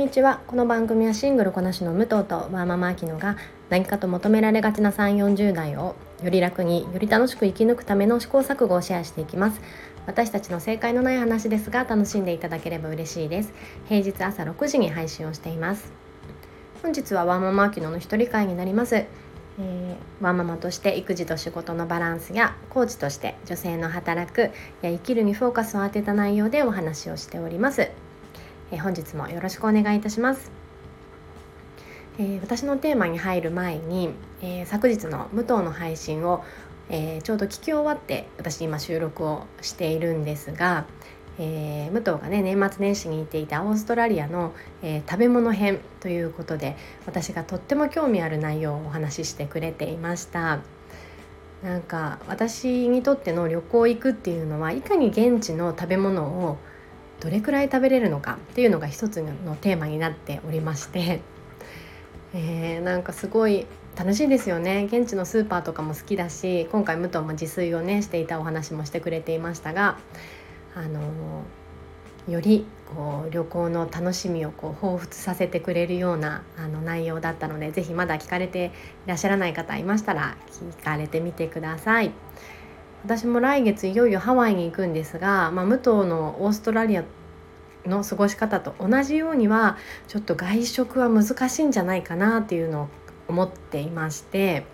にちは。この番組はシングルこなしの武藤とワーママアキノが何かと求められがちな3 4 0代をより楽により楽しく生き抜くための試行錯誤をシェアしていきます。私たちの正解のない話ですが楽しんでいただければ嬉しいです。平日朝6時に配信をしています本日はワーママアキノの一人会になります。えー、ワンママとして育児と仕事のバランスやコーチとして女性の働くや生きるにフォーカスを当てた内容でお話をしております。え本日もよろしくお願いいたします。えー、私のテーマに入る前に、えー、昨日の武藤の配信を、えー、ちょうど聞き終わって私今収録をしているんですが、えー、武藤がね年末年始に行っていたオーストラリアの、えー、食べ物編ということで私がとっても興味ある内容をお話ししてくれていました。なんか私にとっての旅行行くっていうのはいかに現地の食べ物をどれくらい食べれるのかっていうのが一つのテーマになっておりまして、えー、なんかすごい楽しいですよね現地のスーパーとかも好きだし今回武藤も自炊をねしていたお話もしてくれていましたがあのよりこう旅行の楽しみをこう彷彿させてくれるようなあの内容だったので是非まだ聞かれていらっしゃらない方いましたら聞かれてみてください。私も来月いよいよハワイに行くんですが、まあ、武藤のオーストラリアの過ごし方と同じようにはちょっと外食は難しいんじゃないかなっていうのを思っていまして、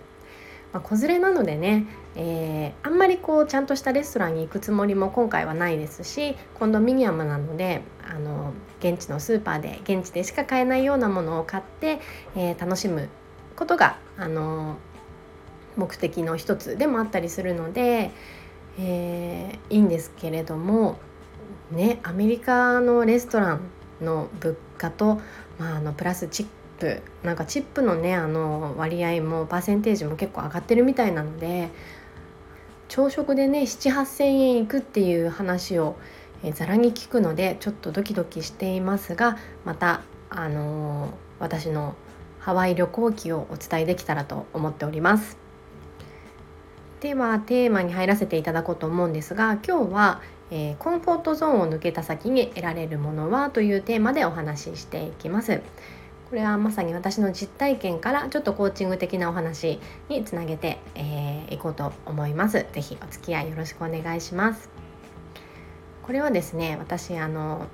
まあ、子連れなのでね、えー、あんまりこうちゃんとしたレストランに行くつもりも今回はないですしコンドミニアムなのであの現地のスーパーで現地でしか買えないようなものを買って、えー、楽しむことがあの目的の一つでもあったりするので、えー、いいんですけれどもねアメリカのレストランの物価と、まあ、あのプラスチップなんかチップのねあの割合もパーセンテージも結構上がってるみたいなので朝食でね7,8,000円いくっていう話をざらに聞くのでちょっとドキドキしていますがまたあのー、私のハワイ旅行記をお伝えできたらと思っております。ではテーマに入らせていただこうと思うんですが今日は、えー、コンフォートゾーンを抜けた先に得られるものはというテーマでお話ししていきます。これはまさに私の実体験からちょっとコーチング的なお話につなげてい、えー、こうと思います。ぜひお付き合いよろしくお願いします。これはですね私あの、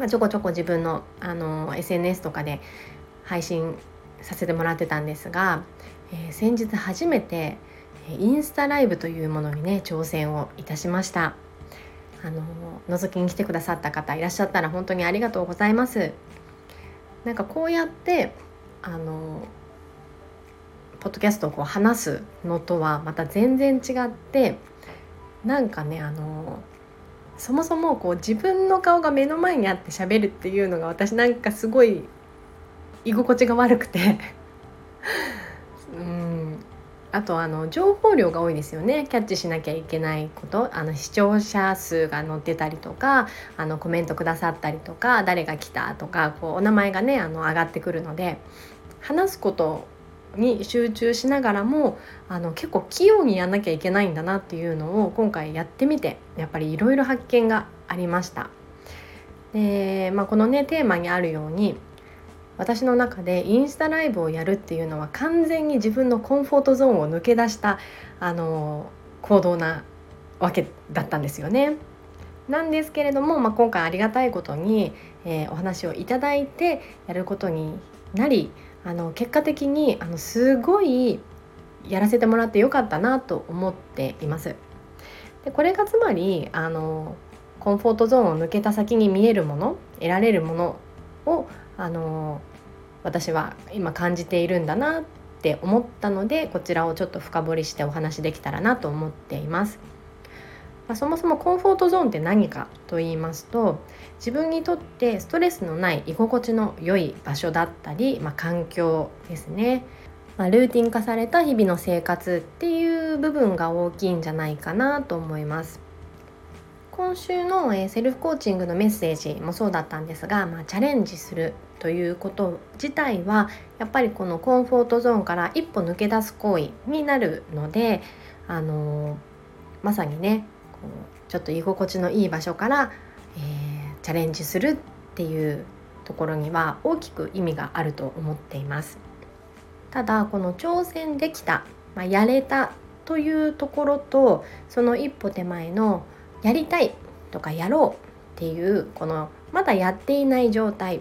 まあ、ちょこちょこ自分のあの SNS とかで配信させてもらってたんですが、えー、先日初めてインスタライブというものにね挑戦をいたしました。あの覗きに来てくださった方いらっしゃったら本当にありがとうございます。なんかこうやってあのポッドキャストをこう話すのとはまた全然違ってなんかねあのそもそもこう自分の顔が目の前にあって喋るっていうのが私なんかすごい居心地が悪くて。あとあの情報量が多いですよねキャッチしなきゃいけないことあの視聴者数が載ってたりとかあのコメントくださったりとか誰が来たとかこうお名前がねあの上がってくるので話すことに集中しながらもあの結構器用にやんなきゃいけないんだなっていうのを今回やってみてやっぱりいろいろ発見がありました。でまあ、このねテーマにあるように私の中でインスタライブをやるっていうのは完全に自分のコンフォートゾーンを抜け出したあの行動なわけだったんですよね。なんですけれども、まあ、今回ありがたいことに、えー、お話をいただいてやることになりあの結果的にあのすごいやらせてもらってよかったなと思っています。でこれがつまりあのコンフォートゾーンを抜けた先に見えるもの得られるものをあの私は今感じているんだなって思ったのでこちらをちょっと深掘りしてお話できたらなと思っています。まあ、そもそもコンフォートゾーンって何かと言いますと自分にとってストレスのない居心地の良い場所だったり、まあ、環境ですね、まあ、ルーティン化された日々の生活っていう部分が大きいんじゃないかなと思います。今週の、えセルフコーチングのメッセージもそうだったんですが、まあ、チャレンジするということ自体はやっぱりこのコンフォートゾーンから一歩抜け出す行為になるので、あのまさにねこうちょっと居心地のいい場所から、えー、チャレンジするっていうところには大きく意味があると思っています。ただこの挑戦できた、まあ、やれたというところとその一歩手前のやりたいとかやろうっていうこのまだやっていない状態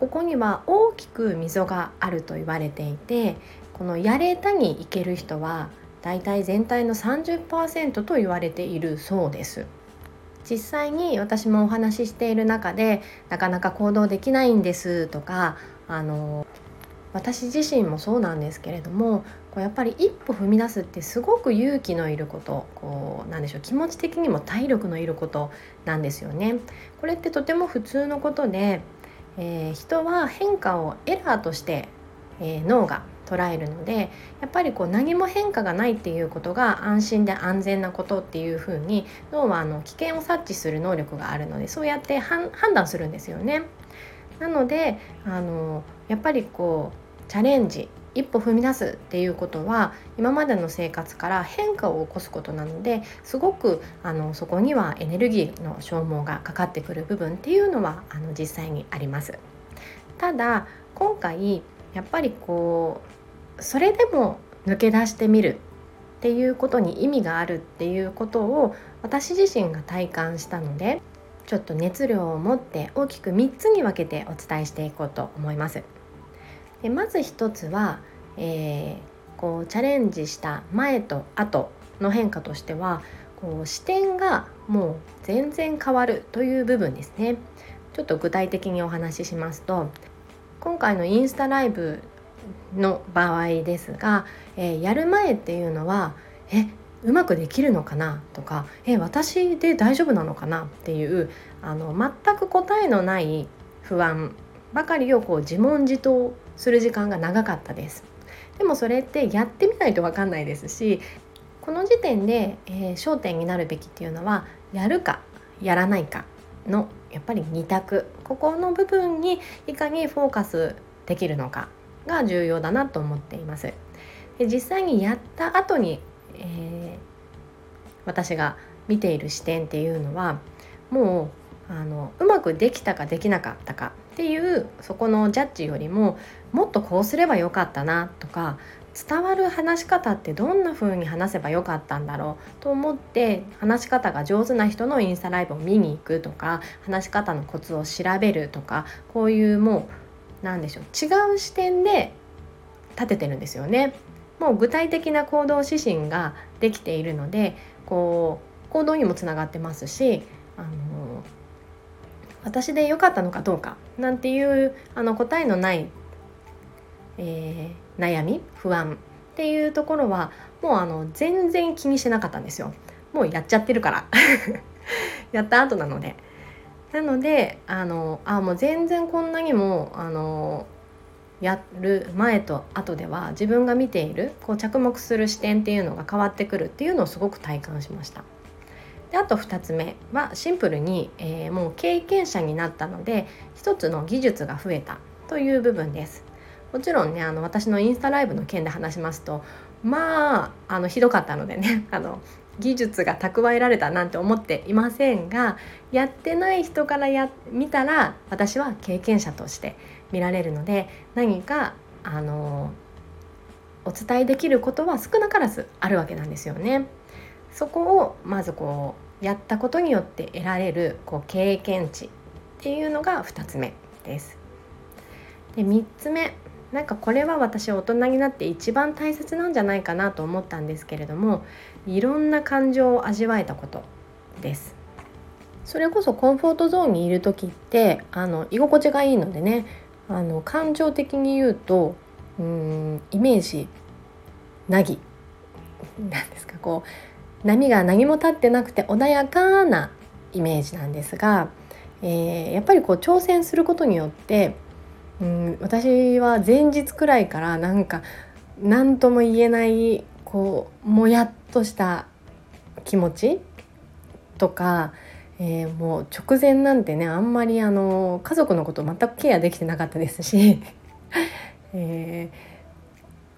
ここには大きく溝があると言われていてこのやれたにいける人はだいたい全体の30%と言われているそうです実際に私もお話ししている中でなかなか行動できないんですとかあの私自身もそうなんですけれどもこうやっぱり一歩踏み出すってすごく勇気のいることこうなんでしょう気持ち的にも体力のいることなんですよね。これってとても普通のことで、えー、人は変化をエラーとして、えー、脳が捉えるのでやっぱりこう何も変化がないっていうことが安心で安全なことっていうふうに脳はあの危険を察知する能力があるのでそうやって判断するんですよね。なのであのやっぱりこうチャレンジ一歩踏み出すっていうことは今までの生活から変化を起こすことなのですごくあのそこにはエネルギーの消耗がかかってくる部分っていうのはあの実際にあります。ただ今回やっぱりこうそれでも抜け出してみるっていうことに意味があるっていうことを私自身が体感したのでちょっと熱量を持って大きく3つに分けてお伝えしていこうと思います。でまず1つは、えー、こうチャレンジした前と後の変化としてはこう視点がもう全然変わるという部分ですね。ちょっと具体的にお話ししますと今回のインスタライブの場合ですが、えー、やる前っていうのはえうまくできるのかな？とかえ私で大丈夫なのかな？っていうあの全く答えのない不安ばかりをこう自問自答する時間が長かったです。でもそれってやってみないと分かんないですしこの時点で、えー、焦点になるべきっていうのはやるかやらないかのやっぱり2択。ここの部分にいかにフォーカスできるのかが重要だなと思っています。で実際にやった後に、えー、私が見ている視点っていうのはもうあのうまくできたかできなかったかっていうそこのジャッジよりももっとこうすればよかったなとか伝わる話し方ってどんな風に話せばよかったんだろうと思って話し方が上手な人のインスタライブを見に行くとか話し方のコツを調べるとかこういうもう何でしょう違う視点で立ててるんですよね。もう具体的な行動指針ができているのでこう行動にもつながってますしあの私で良かったのかどうかなんていうあの答えのない、えー、悩み不安っていうところはもうあの全然気にしてなかったんですよ。もうやっちゃってるから やった後なので。なのであのあもう全然こんなにもあのやる前と後では自分が見ているこう着目する視点っていうのが変わってくるっていうのをすごく体感しました。であと2つ目はシンプルに、えー、もう経験者になったので一つの技術が増えたという部分です。もちろんねあの私のインスタライブの件で話しますとまああのひどかったのでね あの技術が蓄えられたなんて思っていませんがやってない人からや見たら私は経験者として見られるので何かあのお伝えできることは少なからずあるわけなんですよね。そこをまずこうやったことによって得られるこう経験値っていうのが2つ目です。で3つ目なんかこれは私大人になって一番大切なんじゃないかなと思ったんですけれどもいろんな感情を味わえたことです。それこそコンフォートゾーンにいる時ってあの居心地がいいのでねあの感情的に言うとうんイメージなぎなんですか？こう波が何も立ってなくて穏やかなイメージなんですが、えー、やっぱりこう挑戦することによって、うん、私は前日くらいからなんか何とも言えないこうもやっとした気持ちとか、えー、もう直前なんてねあんまりあの家族のこと全くケアできてなかったですし、え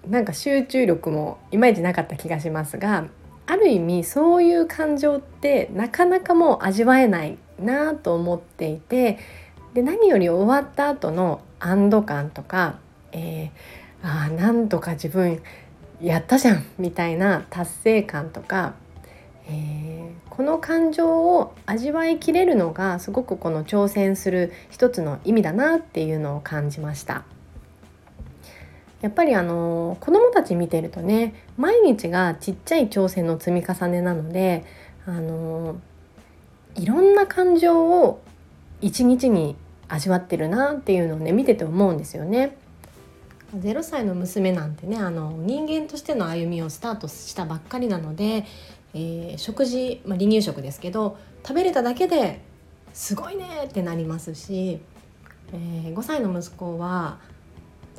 ー、なんか集中力もいまいちなかった気がしますがある意味そういう感情ってなかなかもう味わえないなと思っていてで何より終わった後の安堵感とか、えー、あなんとか自分やったじゃんみたいな達成感とか、えー、この感情を味わいきれるのがすごくこの挑戦する一つの意味だなっていうのを感じました。やっぱりあの子どもたち見てるとね毎日がちっちゃい挑戦の積み重ねなのであのいろんな感情を一日に味わってるなっていうのをね見てて思うんですよね。0歳の娘なんてねあの人間としての歩みをスタートしたばっかりなので、えー、食事、まあ、離乳食ですけど食べれただけですごいねってなりますし、えー、5歳の息子は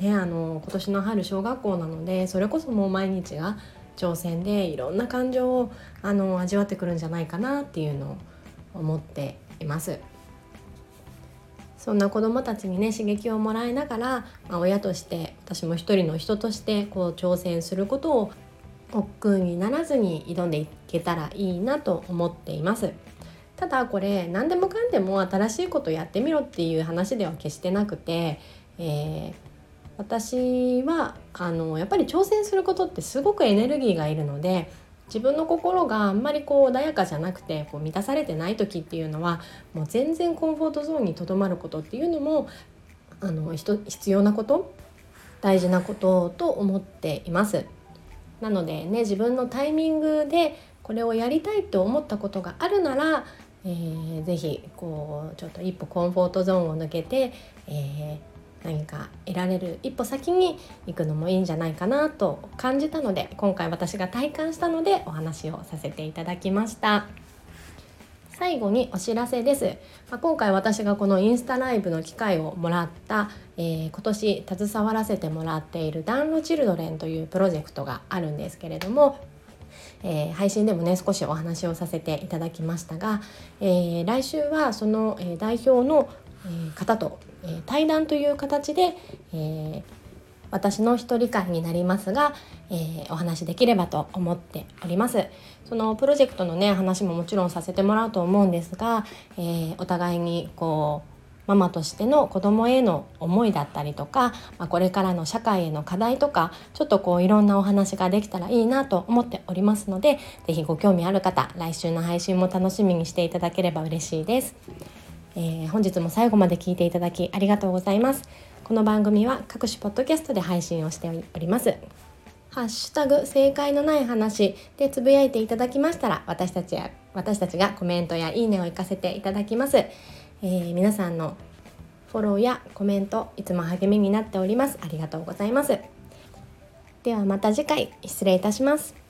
ね、あの今年の春小学校なのでそれこそもう毎日が挑戦でいろんな感情をあの味わってくるんじゃないかなっていうのを思っています。そんな子どもたちにね刺激をもらいながら、まあ、親として私も一人の人としてこう挑戦することを億劫にならずに挑んでいけたらいいなと思っています。ただこれ何でもかんでも新しいことやってみろっていう話では決してなくて、えー私はあのやっぱり挑戦することってすごくエネルギーがいるので自分の心があんまりこう穏やかじゃなくてこう満たされてない時っていうのはもう全然コンフォートゾーンにとどまることっていうのもあの必要なこと大事なことと思っています。なのでね自分のタイミングでこれをやりたいと思ったことがあるなら、えー、ぜひこうちょっと一歩コンフォートゾーンを抜けて、えー何か得られる一歩先に行くのもいいんじゃないかなと感じたので今回私が体感したのでお話をさせていただきました。最後にお知らせです、まあ、今回私がこのインスタライブの機会をもらった、えー、今年携わらせてもらっているダンロチルドレンというプロジェクトがあるんですけれどもえー、配信でもね少しお話をさせていただきましたが、えー、来週はその、え代表の、え方とえ対談という形で、え私の一人会になりますが、えー、お話できればと思っておりますそのプロジェクトのね話ももちろんさせてもらうと思うんですが、えー、お互いにこうママとしての子供への思いだったりとか、まあ、これからの社会への課題とかちょっとこういろんなお話ができたらいいなと思っておりますので是非ご興味ある方来週の配信も楽しみにしていただければ嬉しいです。えー、本日も最後まで聞いていただきありがとうございます。この番組は各種ポッドキャストで配信をしております。ハッシュタグ正解のない話でつぶやいていただきましたら私たちや私たちがコメントやいいねを行かせていただきます、えー、皆さんのフォローやコメントいつも励みになっております。ありがとうございます。ではまた次回失礼いたします。